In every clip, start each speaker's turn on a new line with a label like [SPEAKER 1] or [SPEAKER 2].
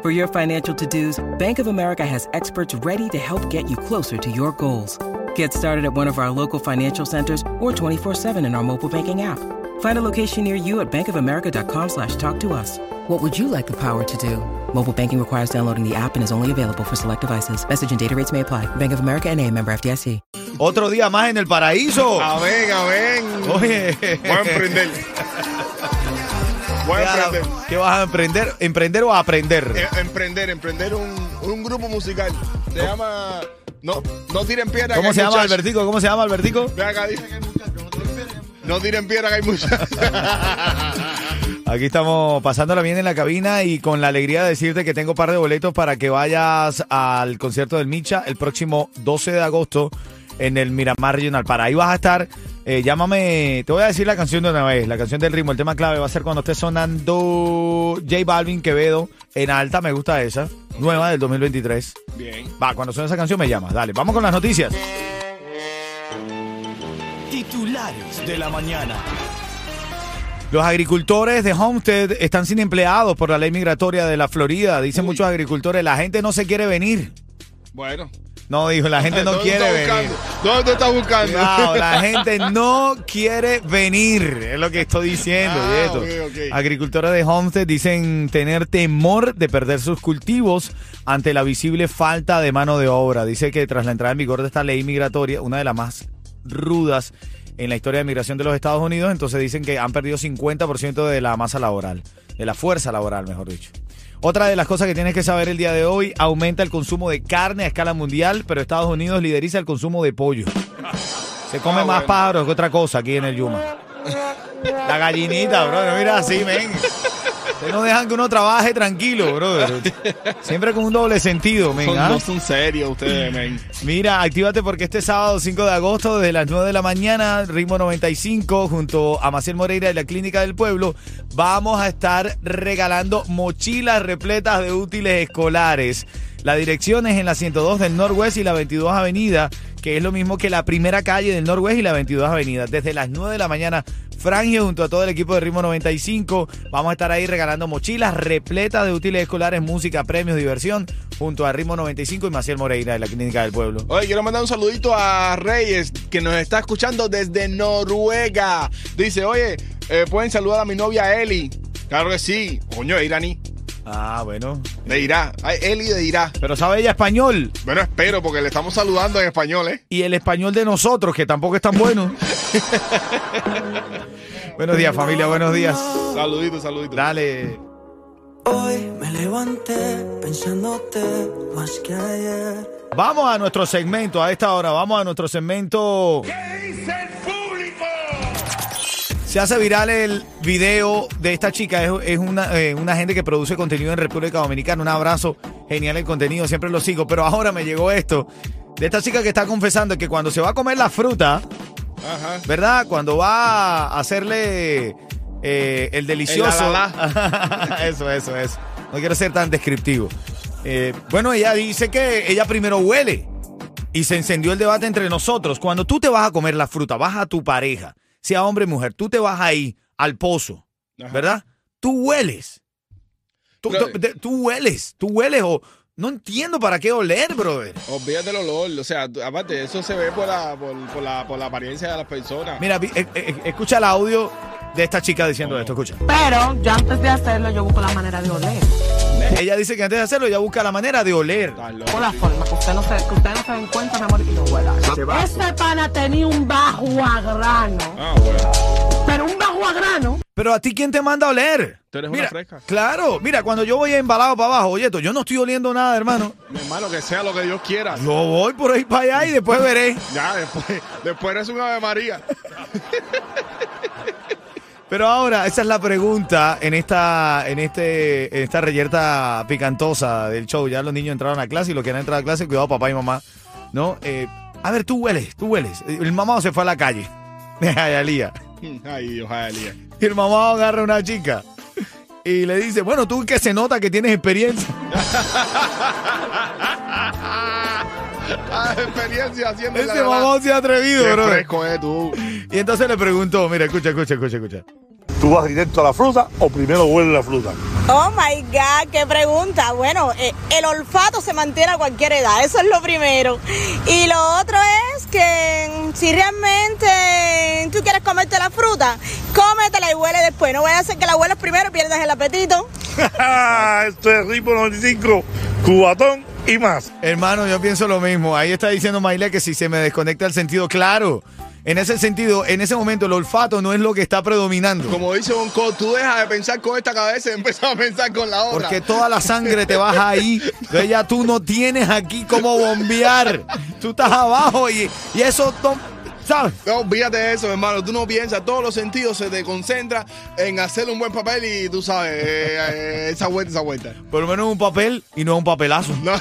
[SPEAKER 1] For your financial to dos, Bank of America has experts ready to help get you closer to your goals. Get started at one of our local financial centers or 24-7 in our mobile banking app. Find a location near you at bankofamerica.com slash talk to us. What would you like the power to do? Mobile banking requires downloading the app and is only available for select devices. Message and data rates may apply. Bank of America and a member FDIC.
[SPEAKER 2] Otro día más en el paraíso.
[SPEAKER 3] Amén, amén.
[SPEAKER 2] Oye.
[SPEAKER 3] Voy a emprender. Voy a emprender.
[SPEAKER 2] ¿Qué vas a emprender? ¿Emprender o aprender?
[SPEAKER 3] Eh, emprender, emprender un, un grupo musical. Se llama. No, no tiren piedra.
[SPEAKER 2] ¿Cómo se llama
[SPEAKER 3] muchachos.
[SPEAKER 2] Albertico? ¿Cómo se llama Albertico?
[SPEAKER 3] Acá, dice que hay muchachos. No tiren piedra. Que hay muchachos.
[SPEAKER 2] Aquí estamos pasándola bien en la cabina y con la alegría de decirte que tengo un par de boletos para que vayas al concierto del Micha el próximo 12 de agosto en el Miramar Regional. Para ahí vas a estar. Eh, llámame, te voy a decir la canción de una vez, la canción del ritmo. El tema clave va a ser cuando esté sonando J Balvin Quevedo en alta. Me gusta esa, nueva del 2023.
[SPEAKER 3] Bien.
[SPEAKER 2] Va, cuando suene esa canción me llamas. Dale, vamos con las noticias. Titulares de la mañana. Los agricultores de Homestead están sin empleados por la ley migratoria de la Florida. Dicen muchos agricultores, la gente no se quiere venir.
[SPEAKER 3] Bueno.
[SPEAKER 2] No, dijo, la gente no
[SPEAKER 3] ¿Dónde
[SPEAKER 2] quiere venir.
[SPEAKER 3] ¿Dónde está buscando?
[SPEAKER 2] No, la gente no quiere venir, es lo que estoy diciendo. y
[SPEAKER 3] Ah,
[SPEAKER 2] esto. Agricultores de Homestead dicen tener temor de perder sus cultivos ante la visible falta de mano de obra. Dice que tras la entrada en vigor de esta ley migratoria, una de las más rudas en la historia de migración de los Estados Unidos, entonces dicen que han perdido 50% de la masa laboral, de la fuerza laboral, mejor dicho. Otra de las cosas que tienes que saber el día de hoy, aumenta el consumo de carne a escala mundial, pero Estados Unidos lideriza el consumo de pollo. Se come
[SPEAKER 3] Ah,
[SPEAKER 2] más
[SPEAKER 3] bueno.
[SPEAKER 2] pájaros que otra cosa aquí en el Yuma. La gallinita, bro, mira así, men. Ustedes no dejan que uno trabaje tranquilo, brother. Siempre con un doble sentido, men.
[SPEAKER 3] Son-
[SPEAKER 2] ¿ah?
[SPEAKER 3] No son serios ustedes, men.
[SPEAKER 2] Mira, actívate porque este sábado 5 de agosto, desde las 9 de la mañana, Ritmo 95, junto a Maciel Moreira y la Clínica del Pueblo, vamos a estar regalando mochilas repletas de útiles escolares. La dirección es en la 102 del Norwest y la 22 Avenida, que es lo mismo que la primera calle del Norwest y la 22 Avenida. Desde las 9 de la mañana, Frangio junto a todo el equipo de Ritmo 95, vamos a estar ahí regalando mochilas repletas de útiles escolares, música, premios, diversión, junto a Ritmo 95 y Maciel Moreira de la Clínica del Pueblo.
[SPEAKER 3] Oye, quiero mandar un saludito a Reyes, que nos está escuchando desde Noruega. Dice, oye, eh, pueden saludar a mi novia Eli. Claro que sí. Coño, iraní.
[SPEAKER 2] Ah, bueno.
[SPEAKER 3] De Irá. Eli de Irá.
[SPEAKER 2] Pero sabe ella español.
[SPEAKER 3] Bueno, espero, porque le estamos saludando en español, ¿eh?
[SPEAKER 2] Y el español de nosotros, que tampoco es tan bueno. buenos días, familia, buenos días.
[SPEAKER 3] Saludito, saludito.
[SPEAKER 2] Dale.
[SPEAKER 4] Hoy me levanté pensándote más que ayer.
[SPEAKER 2] Vamos a nuestro segmento, a esta hora, vamos a nuestro segmento. Se hace viral el video de esta chica, es, es una, eh, una gente que produce contenido en República Dominicana. Un abrazo, genial el contenido, siempre lo sigo. Pero ahora me llegó esto de esta chica que está confesando que cuando se va a comer la fruta,
[SPEAKER 3] Ajá.
[SPEAKER 2] ¿verdad? Cuando va a hacerle eh, el delicioso.
[SPEAKER 3] El la,
[SPEAKER 2] eso, eso, eso. No quiero ser tan descriptivo. Eh, bueno, ella dice que ella primero huele y se encendió el debate entre nosotros. Cuando tú te vas a comer la fruta, vas a tu pareja, sea hombre o mujer, tú te vas ahí al pozo,
[SPEAKER 3] Ajá.
[SPEAKER 2] ¿verdad? Tú hueles. Tú,
[SPEAKER 3] Pero-
[SPEAKER 2] tú- tú hueles, tú hueles o no entiendo para qué oler, brother.
[SPEAKER 3] Olvídate del olor. O sea, aparte, eso se ve por la, por, por la, por la apariencia de las personas.
[SPEAKER 2] Mira, vi- eh, eh, escucha el audio de esta chica diciendo esto, escucha.
[SPEAKER 5] Pero yo antes de hacerlo, yo busco la manera de oler.
[SPEAKER 2] Ella dice que antes de hacerlo ella busca la manera de oler.
[SPEAKER 5] Por la forma que usted no se, que usted no se den cuenta, mi amor, y no huela. Ese pana tenía un bajo a grano.
[SPEAKER 3] Ah, bueno.
[SPEAKER 5] Pero un bajo a grano.
[SPEAKER 2] Pero a ti, ¿quién te manda a oler?
[SPEAKER 3] Tú eres una
[SPEAKER 2] Mira,
[SPEAKER 3] fresca.
[SPEAKER 2] Claro, mira, cuando yo voy embalado para abajo, oye, esto, yo no estoy oliendo nada, hermano.
[SPEAKER 3] Mi hermano, que sea lo que Dios quiera.
[SPEAKER 2] Yo voy por ahí para allá y después veré.
[SPEAKER 3] Ya, después, después eres un Ave María.
[SPEAKER 2] Pero ahora, esa es la pregunta en esta, en este, en esta reyerta picantosa del show. Ya los niños entraron a clase y los que han entrado a clase, cuidado papá y mamá. ¿No? Eh, a ver, tú hueles, tú hueles. El mamá se fue a la calle. De Jayalía.
[SPEAKER 3] Ay, Dios, Jalía.
[SPEAKER 2] Y el mamá agarra a una chica. Y le dice, bueno, tú que se nota que tienes experiencia.
[SPEAKER 3] Ah, experiencia haciendo
[SPEAKER 2] Ese mamá se ha atrevido,
[SPEAKER 3] Qué
[SPEAKER 2] bro.
[SPEAKER 3] fresco es tú.
[SPEAKER 2] Y entonces le preguntó, mira, escucha, escucha, escucha, escucha.
[SPEAKER 6] ¿Tú vas directo a la fruta o primero hueles la fruta?
[SPEAKER 7] Oh my God, qué pregunta. Bueno, eh, el olfato se mantiene a cualquier edad, eso es lo primero. Y lo otro es que mm, si realmente tú quieres comerte la fruta, cómetela y huele después. No vaya a ser que la huelas primero y pierdas el apetito.
[SPEAKER 6] Esto es Ritmo 95, Cubatón y más.
[SPEAKER 2] Hermano, yo pienso lo mismo. Ahí está diciendo Maile que si se me desconecta el sentido, claro. En ese sentido, en ese momento, el olfato no es lo que está predominando.
[SPEAKER 3] Como dice Bonco, tú dejas de pensar con esta cabeza y empiezas a pensar con la otra.
[SPEAKER 2] Porque toda la sangre te baja ahí. Entonces ya tú no tienes aquí cómo bombear. Tú estás abajo y, y eso, to- ¿sabes?
[SPEAKER 3] No, de eso, hermano. Tú no piensas, todos los sentidos se te concentran en hacer un buen papel y tú sabes, eh, eh, esa vuelta, esa vuelta.
[SPEAKER 2] Por lo menos un papel y no un papelazo.
[SPEAKER 3] No.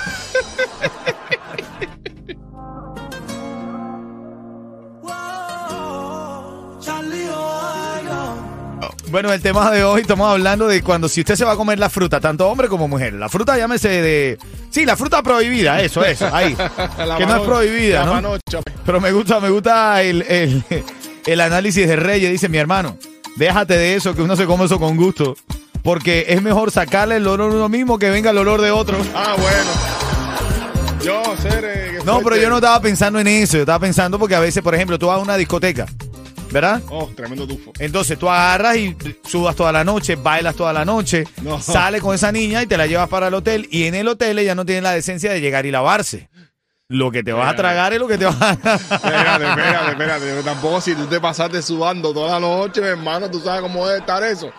[SPEAKER 2] Bueno, el tema de hoy estamos hablando de cuando si usted se va a comer la fruta, tanto hombre como mujer. La fruta llámese de... Sí, la fruta prohibida, eso, eso, ahí. Que no es prohibida, ¿no?
[SPEAKER 3] manocha.
[SPEAKER 2] Pero me gusta, me gusta el, el, el análisis de Reyes. Dice, mi hermano, déjate de eso, que uno se come eso con gusto. Porque es mejor sacarle el olor a uno mismo que venga el olor de otro.
[SPEAKER 3] Ah, bueno. Yo, ser. eh,
[SPEAKER 2] No, pero yo no estaba pensando en eso. Yo estaba pensando porque a veces, por ejemplo, tú vas a una discoteca, ¿verdad?
[SPEAKER 3] Oh, tremendo tufo.
[SPEAKER 2] Entonces tú agarras y sudas toda la noche, bailas toda la noche,
[SPEAKER 3] No.
[SPEAKER 2] sales con esa niña y te la llevas para el hotel. Y en el hotel ella no tiene la decencia de llegar y lavarse. Lo que te vas a tragar es lo que te vas a...
[SPEAKER 3] Espérate, espérate, espérate. Tampoco si tú te pasaste sudando toda la noche, mi hermano, tú sabes cómo debe estar eso.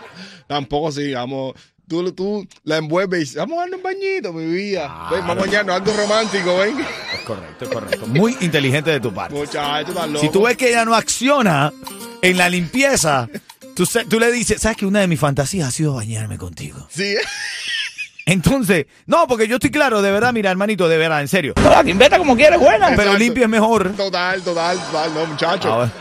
[SPEAKER 3] Tampoco si, vamos, tú, tú la envuelves y dices, vamos a darnos un bañito, mi vida. Ven, vamos a bañarnos, algo romántico, ven.
[SPEAKER 2] Es correcto, es correcto. Muy inteligente de tu parte.
[SPEAKER 3] Muchacho, estás loco.
[SPEAKER 2] Si tú ves que ella no acciona en la limpieza, tú, se- tú le dices, ¿sabes que una de mis fantasías ha sido bañarme contigo?
[SPEAKER 3] Sí,
[SPEAKER 2] Entonces, no, porque yo estoy claro, de verdad, mira, hermanito, de verdad, en serio.
[SPEAKER 5] como quieres, buena.
[SPEAKER 2] Pero limpia es mejor.
[SPEAKER 3] total, total, total, no, muchacho.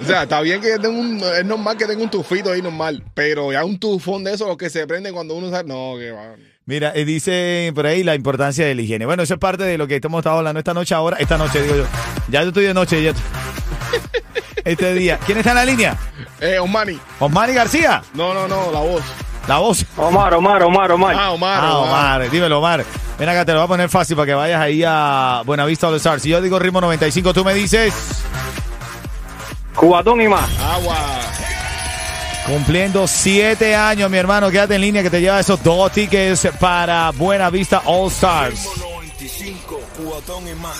[SPEAKER 3] O sea, está bien que tenga un, es normal que tenga un tufito ahí normal, pero ya un tufón de esos los que se prenden cuando uno sabe, no, que va.
[SPEAKER 2] Mira, dice por ahí la importancia de la higiene. Bueno, eso es parte de lo que hemos estado hablando esta noche ahora. Esta noche, digo yo. Ya yo estoy de noche, ya. Este día. ¿Quién está en la línea?
[SPEAKER 3] Eh, Omani.
[SPEAKER 2] Osmani García.
[SPEAKER 3] No, no, no, la voz.
[SPEAKER 2] La voz.
[SPEAKER 5] Omar, Omar, Omar, Omar.
[SPEAKER 3] Ah, Omar.
[SPEAKER 2] Ah, Omar. Dímelo, Omar. Ven acá, te lo voy a poner fácil para que vayas ahí a Buenavista All Stars. Si yo digo ritmo 95, tú me dices.
[SPEAKER 5] Cubatón y más.
[SPEAKER 3] Agua.
[SPEAKER 2] Cumpliendo siete años, mi hermano. Quédate en línea que te lleva esos dos tickets para Buenavista All Stars.
[SPEAKER 8] 95, Cubatón y más.